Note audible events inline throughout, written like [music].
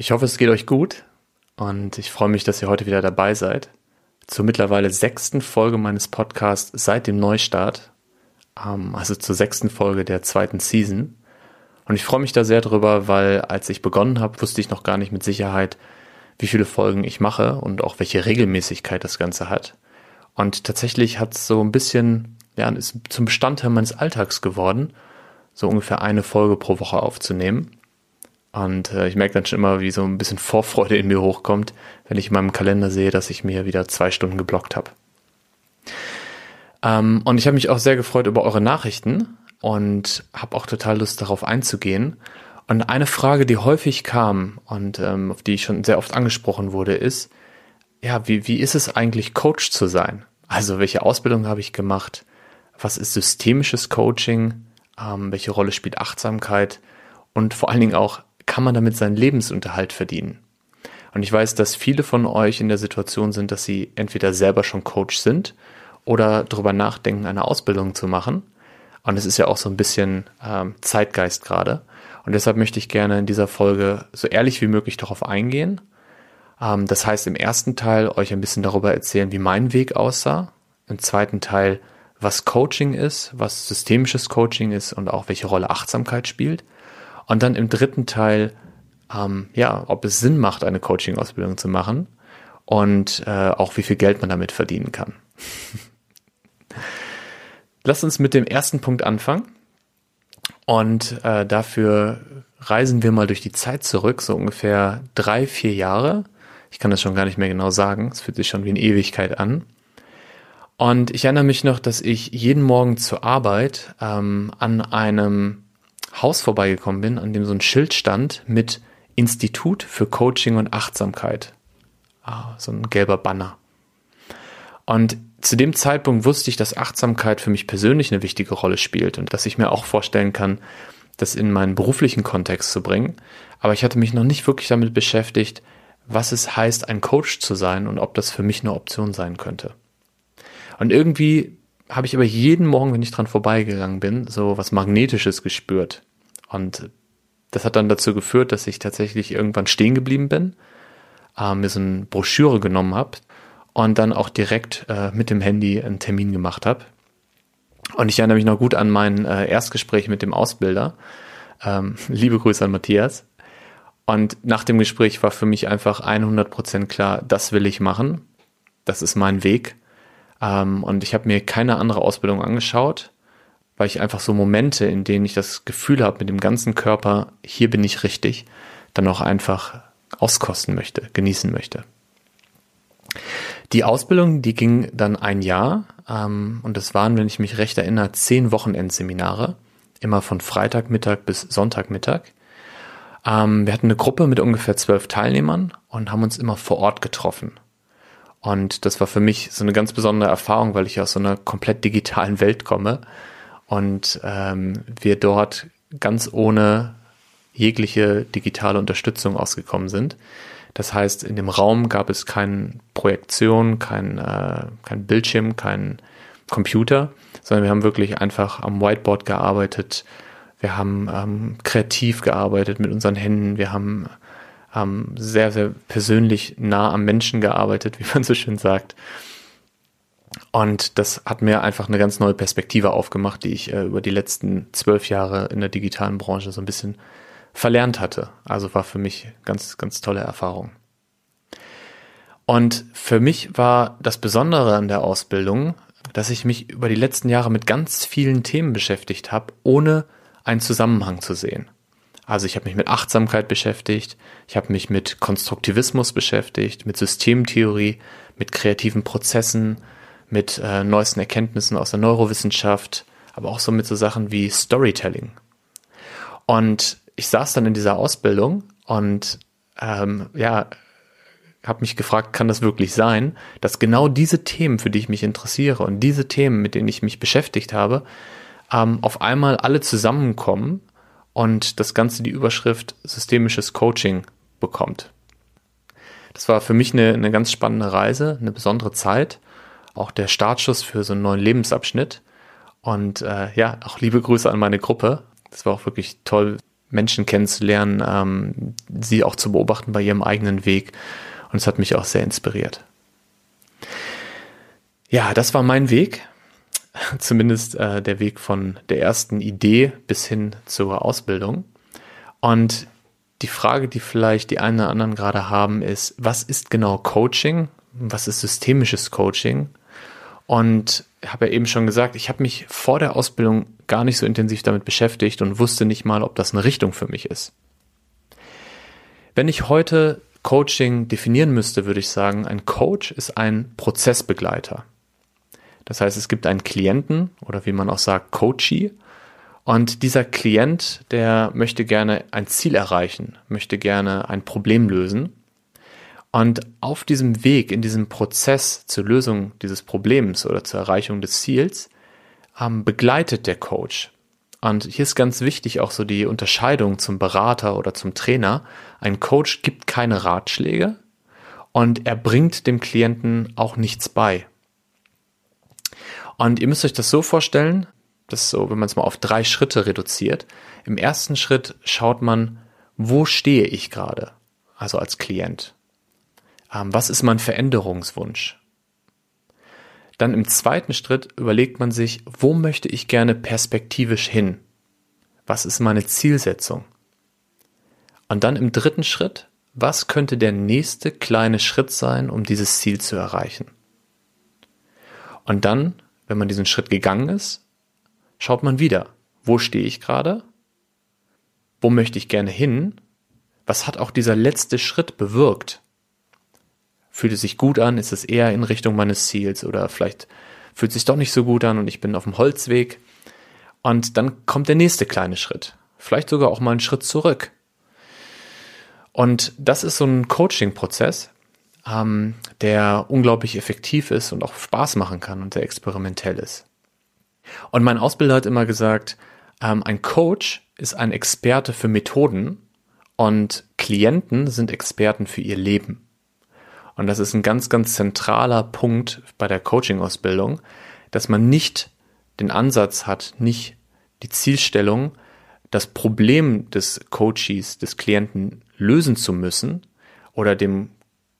Ich hoffe, es geht euch gut und ich freue mich, dass ihr heute wieder dabei seid. Zur mittlerweile sechsten Folge meines Podcasts seit dem Neustart, ähm, also zur sechsten Folge der zweiten Season. Und ich freue mich da sehr drüber, weil als ich begonnen habe, wusste ich noch gar nicht mit Sicherheit, wie viele Folgen ich mache und auch welche Regelmäßigkeit das Ganze hat. Und tatsächlich hat es so ein bisschen, ja, ist zum Bestandteil meines Alltags geworden, so ungefähr eine Folge pro Woche aufzunehmen. Und äh, ich merke dann schon immer, wie so ein bisschen Vorfreude in mir hochkommt, wenn ich in meinem Kalender sehe, dass ich mir wieder zwei Stunden geblockt habe. Ähm, und ich habe mich auch sehr gefreut über eure Nachrichten und habe auch total Lust darauf einzugehen. Und eine Frage, die häufig kam und ähm, auf die ich schon sehr oft angesprochen wurde, ist, ja, wie, wie ist es eigentlich, Coach zu sein? Also welche Ausbildung habe ich gemacht? Was ist systemisches Coaching? Ähm, welche Rolle spielt Achtsamkeit? Und vor allen Dingen auch, kann man damit seinen Lebensunterhalt verdienen? Und ich weiß, dass viele von euch in der Situation sind, dass sie entweder selber schon Coach sind oder darüber nachdenken, eine Ausbildung zu machen. Und es ist ja auch so ein bisschen ähm, Zeitgeist gerade. Und deshalb möchte ich gerne in dieser Folge so ehrlich wie möglich darauf eingehen. Ähm, das heißt, im ersten Teil euch ein bisschen darüber erzählen, wie mein Weg aussah. Im zweiten Teil, was Coaching ist, was systemisches Coaching ist und auch welche Rolle Achtsamkeit spielt. Und dann im dritten Teil, ähm, ja, ob es Sinn macht, eine Coaching-Ausbildung zu machen und äh, auch wie viel Geld man damit verdienen kann. [laughs] Lass uns mit dem ersten Punkt anfangen. Und äh, dafür reisen wir mal durch die Zeit zurück, so ungefähr drei, vier Jahre. Ich kann das schon gar nicht mehr genau sagen. Es fühlt sich schon wie eine Ewigkeit an. Und ich erinnere mich noch, dass ich jeden Morgen zur Arbeit ähm, an einem Haus vorbeigekommen bin, an dem so ein Schild stand mit Institut für Coaching und Achtsamkeit. Ah, so ein gelber Banner. Und zu dem Zeitpunkt wusste ich, dass Achtsamkeit für mich persönlich eine wichtige Rolle spielt und dass ich mir auch vorstellen kann, das in meinen beruflichen Kontext zu bringen. Aber ich hatte mich noch nicht wirklich damit beschäftigt, was es heißt, ein Coach zu sein und ob das für mich eine Option sein könnte. Und irgendwie habe ich aber jeden Morgen, wenn ich dran vorbeigegangen bin, so was Magnetisches gespürt. Und das hat dann dazu geführt, dass ich tatsächlich irgendwann stehen geblieben bin, äh, mir so eine Broschüre genommen habe und dann auch direkt äh, mit dem Handy einen Termin gemacht habe. Und ich erinnere mich noch gut an mein äh, Erstgespräch mit dem Ausbilder. Ähm, [laughs] liebe Grüße an Matthias. Und nach dem Gespräch war für mich einfach 100% klar, das will ich machen. Das ist mein Weg. Ähm, und ich habe mir keine andere Ausbildung angeschaut, weil ich einfach so Momente, in denen ich das Gefühl habe, mit dem ganzen Körper, hier bin ich richtig, dann auch einfach auskosten möchte, genießen möchte. Die Ausbildung, die ging dann ein Jahr ähm, und es waren, wenn ich mich recht erinnere, zehn Wochenendseminare, immer von Freitagmittag bis Sonntagmittag. Ähm, wir hatten eine Gruppe mit ungefähr zwölf Teilnehmern und haben uns immer vor Ort getroffen. Und das war für mich so eine ganz besondere Erfahrung, weil ich aus so einer komplett digitalen Welt komme und ähm, wir dort ganz ohne jegliche digitale Unterstützung ausgekommen sind. Das heißt, in dem Raum gab es keine Projektion, kein, äh, kein Bildschirm, kein Computer, sondern wir haben wirklich einfach am Whiteboard gearbeitet. Wir haben ähm, kreativ gearbeitet mit unseren Händen. Wir haben ähm, sehr, sehr persönlich nah am Menschen gearbeitet, [laughs] wie man so schön sagt. Und das hat mir einfach eine ganz neue Perspektive aufgemacht, die ich äh, über die letzten zwölf Jahre in der digitalen Branche so ein bisschen verlernt hatte. Also war für mich ganz, ganz tolle Erfahrung. Und für mich war das Besondere an der Ausbildung, dass ich mich über die letzten Jahre mit ganz vielen Themen beschäftigt habe, ohne einen Zusammenhang zu sehen. Also ich habe mich mit Achtsamkeit beschäftigt, ich habe mich mit Konstruktivismus beschäftigt, mit Systemtheorie, mit kreativen Prozessen, mit äh, neuesten Erkenntnissen aus der Neurowissenschaft, aber auch so mit so Sachen wie Storytelling. Und ich saß dann in dieser Ausbildung und ähm, ja, habe mich gefragt, kann das wirklich sein, dass genau diese Themen, für die ich mich interessiere und diese Themen, mit denen ich mich beschäftigt habe, ähm, auf einmal alle zusammenkommen und das Ganze die Überschrift systemisches Coaching bekommt. Das war für mich eine, eine ganz spannende Reise, eine besondere Zeit auch der Startschuss für so einen neuen Lebensabschnitt. Und äh, ja, auch liebe Grüße an meine Gruppe. Das war auch wirklich toll, Menschen kennenzulernen, ähm, sie auch zu beobachten bei ihrem eigenen Weg. Und es hat mich auch sehr inspiriert. Ja, das war mein Weg. [laughs] Zumindest äh, der Weg von der ersten Idee bis hin zur Ausbildung. Und die Frage, die vielleicht die einen oder anderen gerade haben, ist, was ist genau Coaching? Was ist systemisches Coaching? Und ich habe ja eben schon gesagt, ich habe mich vor der Ausbildung gar nicht so intensiv damit beschäftigt und wusste nicht mal, ob das eine Richtung für mich ist. Wenn ich heute Coaching definieren müsste, würde ich sagen, ein Coach ist ein Prozessbegleiter. Das heißt, es gibt einen Klienten oder wie man auch sagt, Coachee. Und dieser Klient, der möchte gerne ein Ziel erreichen, möchte gerne ein Problem lösen. Und auf diesem Weg, in diesem Prozess zur Lösung dieses Problems oder zur Erreichung des Ziels, ähm, begleitet der Coach. Und hier ist ganz wichtig auch so die Unterscheidung zum Berater oder zum Trainer. Ein Coach gibt keine Ratschläge und er bringt dem Klienten auch nichts bei. Und ihr müsst euch das so vorstellen, das so, wenn man es mal auf drei Schritte reduziert. Im ersten Schritt schaut man, wo stehe ich gerade? Also als Klient. Ähm, was ist mein Veränderungswunsch? Dann im zweiten Schritt überlegt man sich, wo möchte ich gerne perspektivisch hin? Was ist meine Zielsetzung? Und dann im dritten Schritt, was könnte der nächste kleine Schritt sein, um dieses Ziel zu erreichen? Und dann wenn man diesen Schritt gegangen ist, schaut man wieder, wo stehe ich gerade? Wo möchte ich gerne hin? Was hat auch dieser letzte Schritt bewirkt? Fühlt es sich gut an? Ist es eher in Richtung meines Ziels? Oder vielleicht fühlt es sich doch nicht so gut an und ich bin auf dem Holzweg? Und dann kommt der nächste kleine Schritt. Vielleicht sogar auch mal einen Schritt zurück. Und das ist so ein Coaching-Prozess, ähm, der unglaublich effektiv ist und auch Spaß machen kann und sehr experimentell ist. Und mein Ausbilder hat immer gesagt, ähm, ein Coach ist ein Experte für Methoden und Klienten sind Experten für ihr Leben. Und das ist ein ganz, ganz zentraler Punkt bei der Coaching-Ausbildung, dass man nicht den Ansatz hat, nicht die Zielstellung, das Problem des Coaches, des Klienten lösen zu müssen oder dem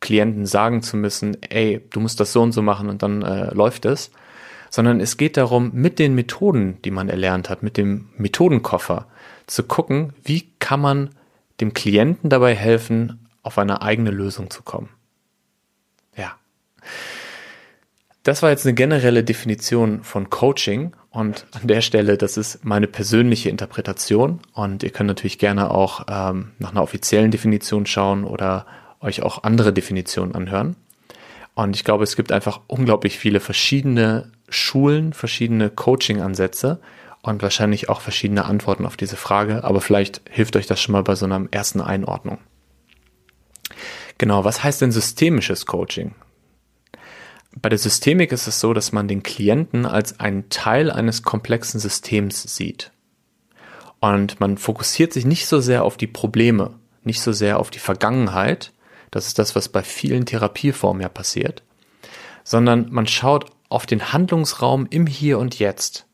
Klienten sagen zu müssen, ey, du musst das so und so machen und dann äh, läuft es, sondern es geht darum, mit den Methoden, die man erlernt hat, mit dem Methodenkoffer zu gucken, wie kann man dem Klienten dabei helfen, auf eine eigene Lösung zu kommen. Ja. Das war jetzt eine generelle Definition von Coaching und an der Stelle, das ist meine persönliche Interpretation und ihr könnt natürlich gerne auch ähm, nach einer offiziellen Definition schauen oder euch auch andere Definitionen anhören. Und ich glaube, es gibt einfach unglaublich viele verschiedene Schulen, verschiedene Coaching-Ansätze und wahrscheinlich auch verschiedene Antworten auf diese Frage. Aber vielleicht hilft euch das schon mal bei so einer ersten Einordnung. Genau, was heißt denn systemisches Coaching? Bei der Systemik ist es so, dass man den Klienten als einen Teil eines komplexen Systems sieht. Und man fokussiert sich nicht so sehr auf die Probleme, nicht so sehr auf die Vergangenheit, das ist das, was bei vielen Therapieformen ja passiert. Sondern man schaut auf den Handlungsraum im Hier und Jetzt.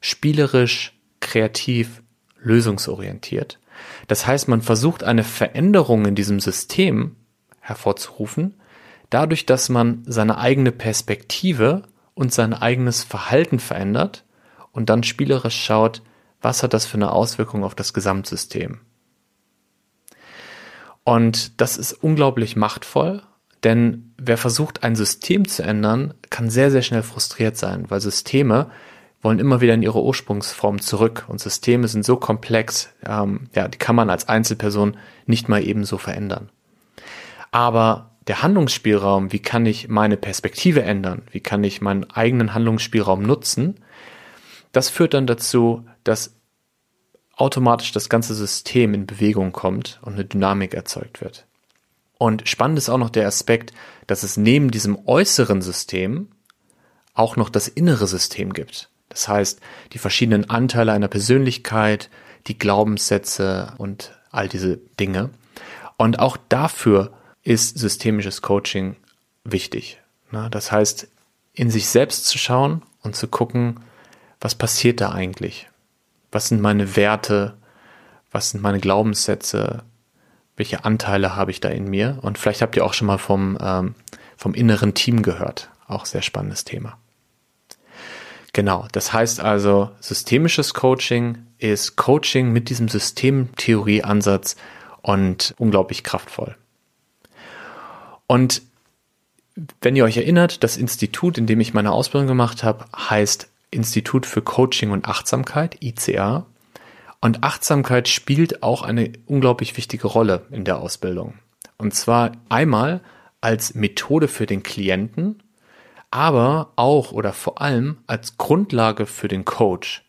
Spielerisch, kreativ, lösungsorientiert. Das heißt, man versucht eine Veränderung in diesem System hervorzurufen, dadurch, dass man seine eigene Perspektive und sein eigenes Verhalten verändert und dann spielerisch schaut, was hat das für eine Auswirkung auf das Gesamtsystem. Und das ist unglaublich machtvoll, denn wer versucht, ein System zu ändern, kann sehr, sehr schnell frustriert sein, weil Systeme wollen immer wieder in ihre Ursprungsform zurück. Und Systeme sind so komplex, ähm, ja, die kann man als Einzelperson nicht mal ebenso verändern. Aber der Handlungsspielraum, wie kann ich meine Perspektive ändern? Wie kann ich meinen eigenen Handlungsspielraum nutzen? Das führt dann dazu, dass automatisch das ganze System in Bewegung kommt und eine Dynamik erzeugt wird. Und spannend ist auch noch der Aspekt, dass es neben diesem äußeren System auch noch das innere System gibt. Das heißt, die verschiedenen Anteile einer Persönlichkeit, die Glaubenssätze und all diese Dinge. Und auch dafür ist systemisches Coaching wichtig. Das heißt, in sich selbst zu schauen und zu gucken, was passiert da eigentlich? Was sind meine Werte? was sind meine Glaubenssätze, welche Anteile habe ich da in mir und vielleicht habt ihr auch schon mal vom, ähm, vom inneren Team gehört. Auch sehr spannendes Thema. Genau, das heißt also, systemisches Coaching ist Coaching mit diesem Systemtheorieansatz und unglaublich kraftvoll. Und wenn ihr euch erinnert, das Institut, in dem ich meine Ausbildung gemacht habe, heißt Institut für Coaching und Achtsamkeit, ICA. Und Achtsamkeit spielt auch eine unglaublich wichtige Rolle in der Ausbildung. Und zwar einmal als Methode für den Klienten aber auch oder vor allem als Grundlage für den Coach.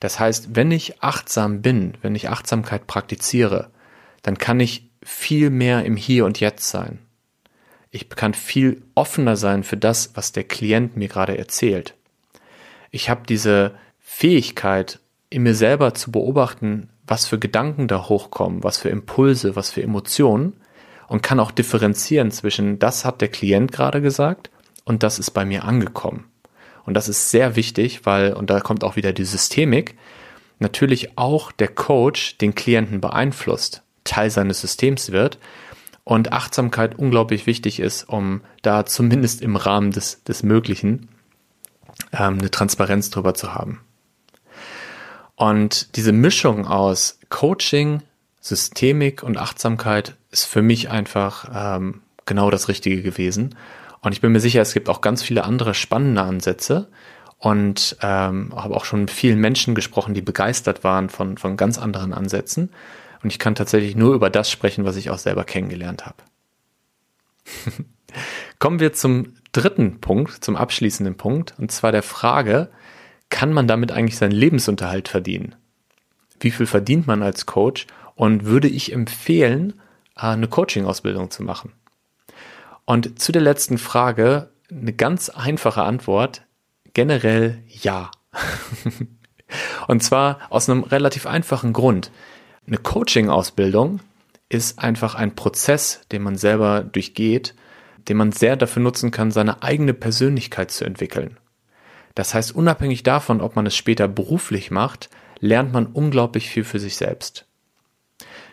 Das heißt, wenn ich achtsam bin, wenn ich Achtsamkeit praktiziere, dann kann ich viel mehr im Hier und Jetzt sein. Ich kann viel offener sein für das, was der Klient mir gerade erzählt. Ich habe diese Fähigkeit, in mir selber zu beobachten, was für Gedanken da hochkommen, was für Impulse, was für Emotionen und kann auch differenzieren zwischen, das hat der Klient gerade gesagt und das ist bei mir angekommen. Und das ist sehr wichtig, weil, und da kommt auch wieder die Systemik, natürlich auch der Coach den Klienten beeinflusst, Teil seines Systems wird und Achtsamkeit unglaublich wichtig ist, um da zumindest im Rahmen des, des Möglichen ähm, eine Transparenz drüber zu haben. Und diese Mischung aus Coaching, Systemik und Achtsamkeit ist für mich einfach ähm, genau das Richtige gewesen. Und ich bin mir sicher, es gibt auch ganz viele andere spannende Ansätze und ähm, habe auch schon mit vielen Menschen gesprochen, die begeistert waren von, von ganz anderen Ansätzen. Und ich kann tatsächlich nur über das sprechen, was ich auch selber kennengelernt habe. [laughs] Kommen wir zum dritten Punkt, zum abschließenden Punkt, und zwar der Frage, kann man damit eigentlich seinen Lebensunterhalt verdienen? Wie viel verdient man als Coach? Und würde ich empfehlen, eine Coaching-Ausbildung zu machen? Und zu der letzten Frage eine ganz einfache Antwort. Generell ja. [laughs] Und zwar aus einem relativ einfachen Grund. Eine Coaching-Ausbildung ist einfach ein Prozess, den man selber durchgeht, den man sehr dafür nutzen kann, seine eigene Persönlichkeit zu entwickeln. Das heißt, unabhängig davon, ob man es später beruflich macht, lernt man unglaublich viel für sich selbst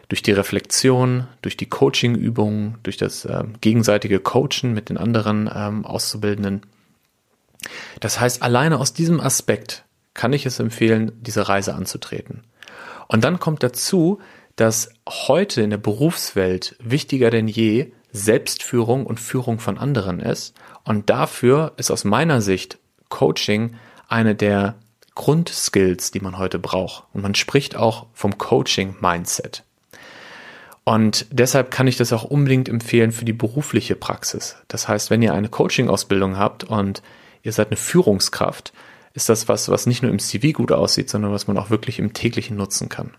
durch die Reflexion, durch die Coaching-Übungen, durch das äh, gegenseitige Coachen mit den anderen ähm, Auszubildenden. Das heißt, alleine aus diesem Aspekt kann ich es empfehlen, diese Reise anzutreten. Und dann kommt dazu, dass heute in der Berufswelt wichtiger denn je Selbstführung und Führung von anderen ist. Und dafür ist aus meiner Sicht Coaching eine der Grundskills, die man heute braucht. Und man spricht auch vom Coaching-Mindset. Und deshalb kann ich das auch unbedingt empfehlen für die berufliche Praxis. Das heißt, wenn ihr eine Coaching-Ausbildung habt und ihr seid eine Führungskraft, ist das was, was nicht nur im CV gut aussieht, sondern was man auch wirklich im täglichen nutzen kann.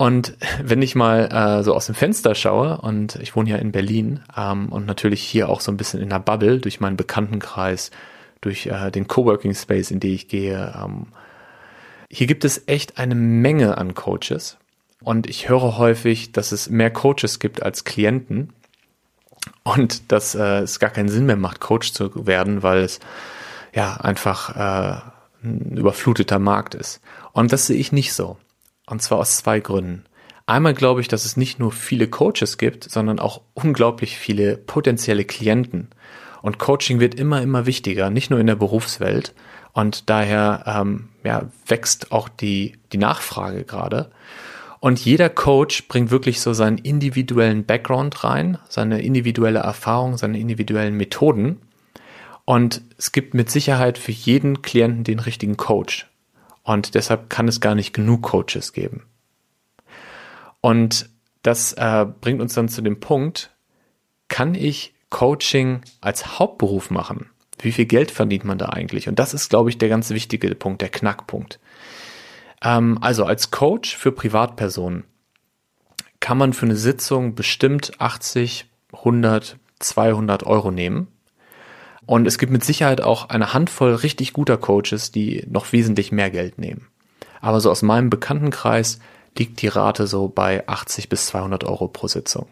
Und wenn ich mal äh, so aus dem Fenster schaue, und ich wohne ja in Berlin ähm, und natürlich hier auch so ein bisschen in der Bubble durch meinen Bekanntenkreis, durch äh, den Coworking Space, in den ich gehe, ähm, hier gibt es echt eine Menge an Coaches und ich höre häufig, dass es mehr Coaches gibt als Klienten und dass äh, es gar keinen Sinn mehr macht, Coach zu werden, weil es ja einfach äh, ein überfluteter Markt ist. Und das sehe ich nicht so. Und zwar aus zwei Gründen. Einmal glaube ich, dass es nicht nur viele Coaches gibt, sondern auch unglaublich viele potenzielle Klienten. Und Coaching wird immer, immer wichtiger, nicht nur in der Berufswelt. Und daher ähm, ja, wächst auch die, die Nachfrage gerade. Und jeder Coach bringt wirklich so seinen individuellen Background rein, seine individuelle Erfahrung, seine individuellen Methoden. Und es gibt mit Sicherheit für jeden Klienten den richtigen Coach. Und deshalb kann es gar nicht genug Coaches geben. Und das äh, bringt uns dann zu dem Punkt, kann ich Coaching als Hauptberuf machen? Wie viel Geld verdient man da eigentlich? Und das ist, glaube ich, der ganz wichtige Punkt, der Knackpunkt. Ähm, also als Coach für Privatpersonen kann man für eine Sitzung bestimmt 80, 100, 200 Euro nehmen. Und es gibt mit Sicherheit auch eine Handvoll richtig guter Coaches, die noch wesentlich mehr Geld nehmen. Aber so aus meinem Bekanntenkreis liegt die Rate so bei 80 bis 200 Euro pro Sitzung.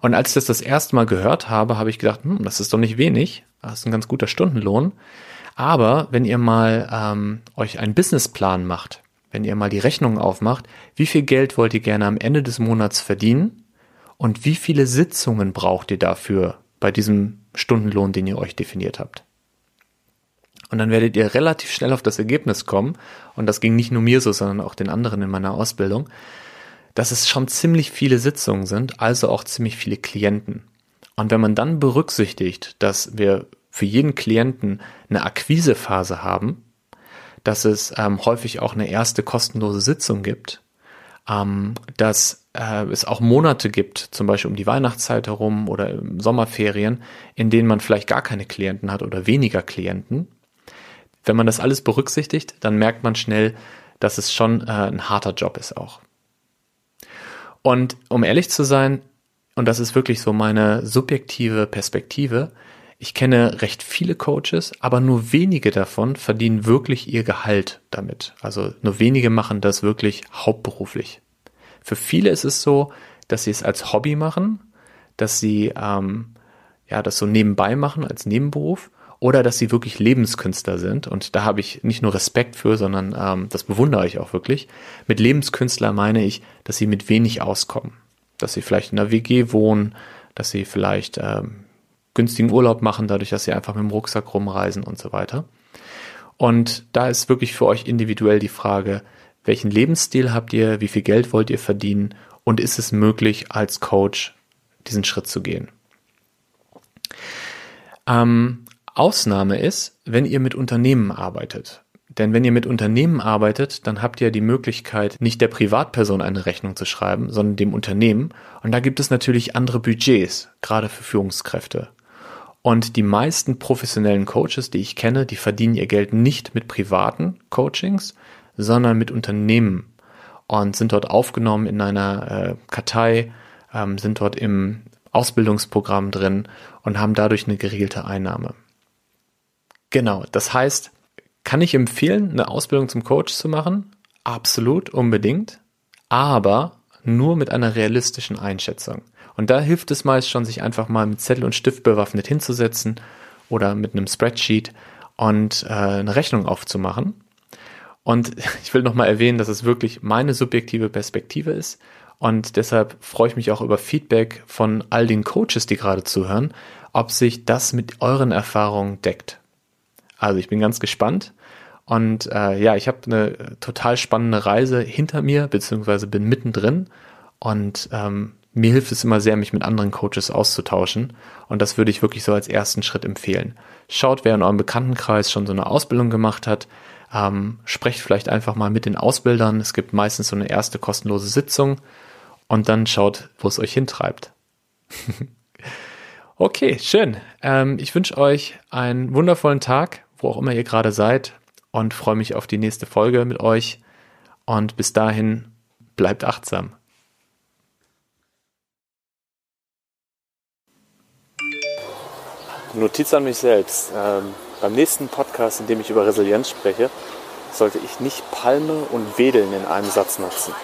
Und als ich das das erste Mal gehört habe, habe ich gedacht, hm, das ist doch nicht wenig, das ist ein ganz guter Stundenlohn. Aber wenn ihr mal ähm, euch einen Businessplan macht, wenn ihr mal die Rechnung aufmacht, wie viel Geld wollt ihr gerne am Ende des Monats verdienen und wie viele Sitzungen braucht ihr dafür bei diesem Stundenlohn, den ihr euch definiert habt. Und dann werdet ihr relativ schnell auf das Ergebnis kommen, und das ging nicht nur mir so, sondern auch den anderen in meiner Ausbildung, dass es schon ziemlich viele Sitzungen sind, also auch ziemlich viele Klienten. Und wenn man dann berücksichtigt, dass wir für jeden Klienten eine Akquisephase haben, dass es ähm, häufig auch eine erste kostenlose Sitzung gibt, ähm, dass äh, es auch Monate gibt, zum Beispiel um die Weihnachtszeit herum oder im Sommerferien, in denen man vielleicht gar keine Klienten hat oder weniger Klienten. Wenn man das alles berücksichtigt, dann merkt man schnell, dass es schon äh, ein harter Job ist auch. Und um ehrlich zu sein, und das ist wirklich so meine subjektive Perspektive, ich kenne recht viele Coaches, aber nur wenige davon verdienen wirklich ihr Gehalt damit. Also nur wenige machen das wirklich hauptberuflich. Für viele ist es so, dass sie es als Hobby machen, dass sie ähm, ja das so nebenbei machen als Nebenberuf oder dass sie wirklich Lebenskünstler sind. Und da habe ich nicht nur Respekt für, sondern ähm, das bewundere ich auch wirklich. Mit Lebenskünstler meine ich, dass sie mit wenig auskommen. Dass sie vielleicht in einer WG wohnen, dass sie vielleicht ähm, günstigen Urlaub machen, dadurch, dass sie einfach mit dem Rucksack rumreisen und so weiter. Und da ist wirklich für euch individuell die Frage, welchen Lebensstil habt ihr, wie viel Geld wollt ihr verdienen und ist es möglich, als Coach diesen Schritt zu gehen? Ähm, Ausnahme ist, wenn ihr mit Unternehmen arbeitet. Denn wenn ihr mit Unternehmen arbeitet, dann habt ihr die Möglichkeit, nicht der Privatperson eine Rechnung zu schreiben, sondern dem Unternehmen. Und da gibt es natürlich andere Budgets, gerade für Führungskräfte. Und die meisten professionellen Coaches, die ich kenne, die verdienen ihr Geld nicht mit privaten Coachings, sondern mit Unternehmen und sind dort aufgenommen in einer äh, Kartei, ähm, sind dort im Ausbildungsprogramm drin und haben dadurch eine geregelte Einnahme. Genau, das heißt, kann ich empfehlen, eine Ausbildung zum Coach zu machen? Absolut, unbedingt, aber nur mit einer realistischen Einschätzung. Und da hilft es meist schon, sich einfach mal mit Zettel und Stift bewaffnet hinzusetzen oder mit einem Spreadsheet und äh, eine Rechnung aufzumachen. Und [laughs] ich will nochmal erwähnen, dass es wirklich meine subjektive Perspektive ist. Und deshalb freue ich mich auch über Feedback von all den Coaches, die gerade zuhören, ob sich das mit euren Erfahrungen deckt. Also ich bin ganz gespannt. Und äh, ja, ich habe eine total spannende Reise hinter mir, beziehungsweise bin mittendrin. Und ähm, mir hilft es immer sehr, mich mit anderen Coaches auszutauschen. Und das würde ich wirklich so als ersten Schritt empfehlen. Schaut, wer in eurem Bekanntenkreis schon so eine Ausbildung gemacht hat. Ähm, sprecht vielleicht einfach mal mit den Ausbildern. Es gibt meistens so eine erste kostenlose Sitzung. Und dann schaut, wo es euch hintreibt. [laughs] okay, schön. Ähm, ich wünsche euch einen wundervollen Tag wo auch immer ihr gerade seid und freue mich auf die nächste Folge mit euch. Und bis dahin, bleibt achtsam. Notiz an mich selbst. Ähm, beim nächsten Podcast, in dem ich über Resilienz spreche, sollte ich nicht Palme und Wedeln in einem Satz nutzen.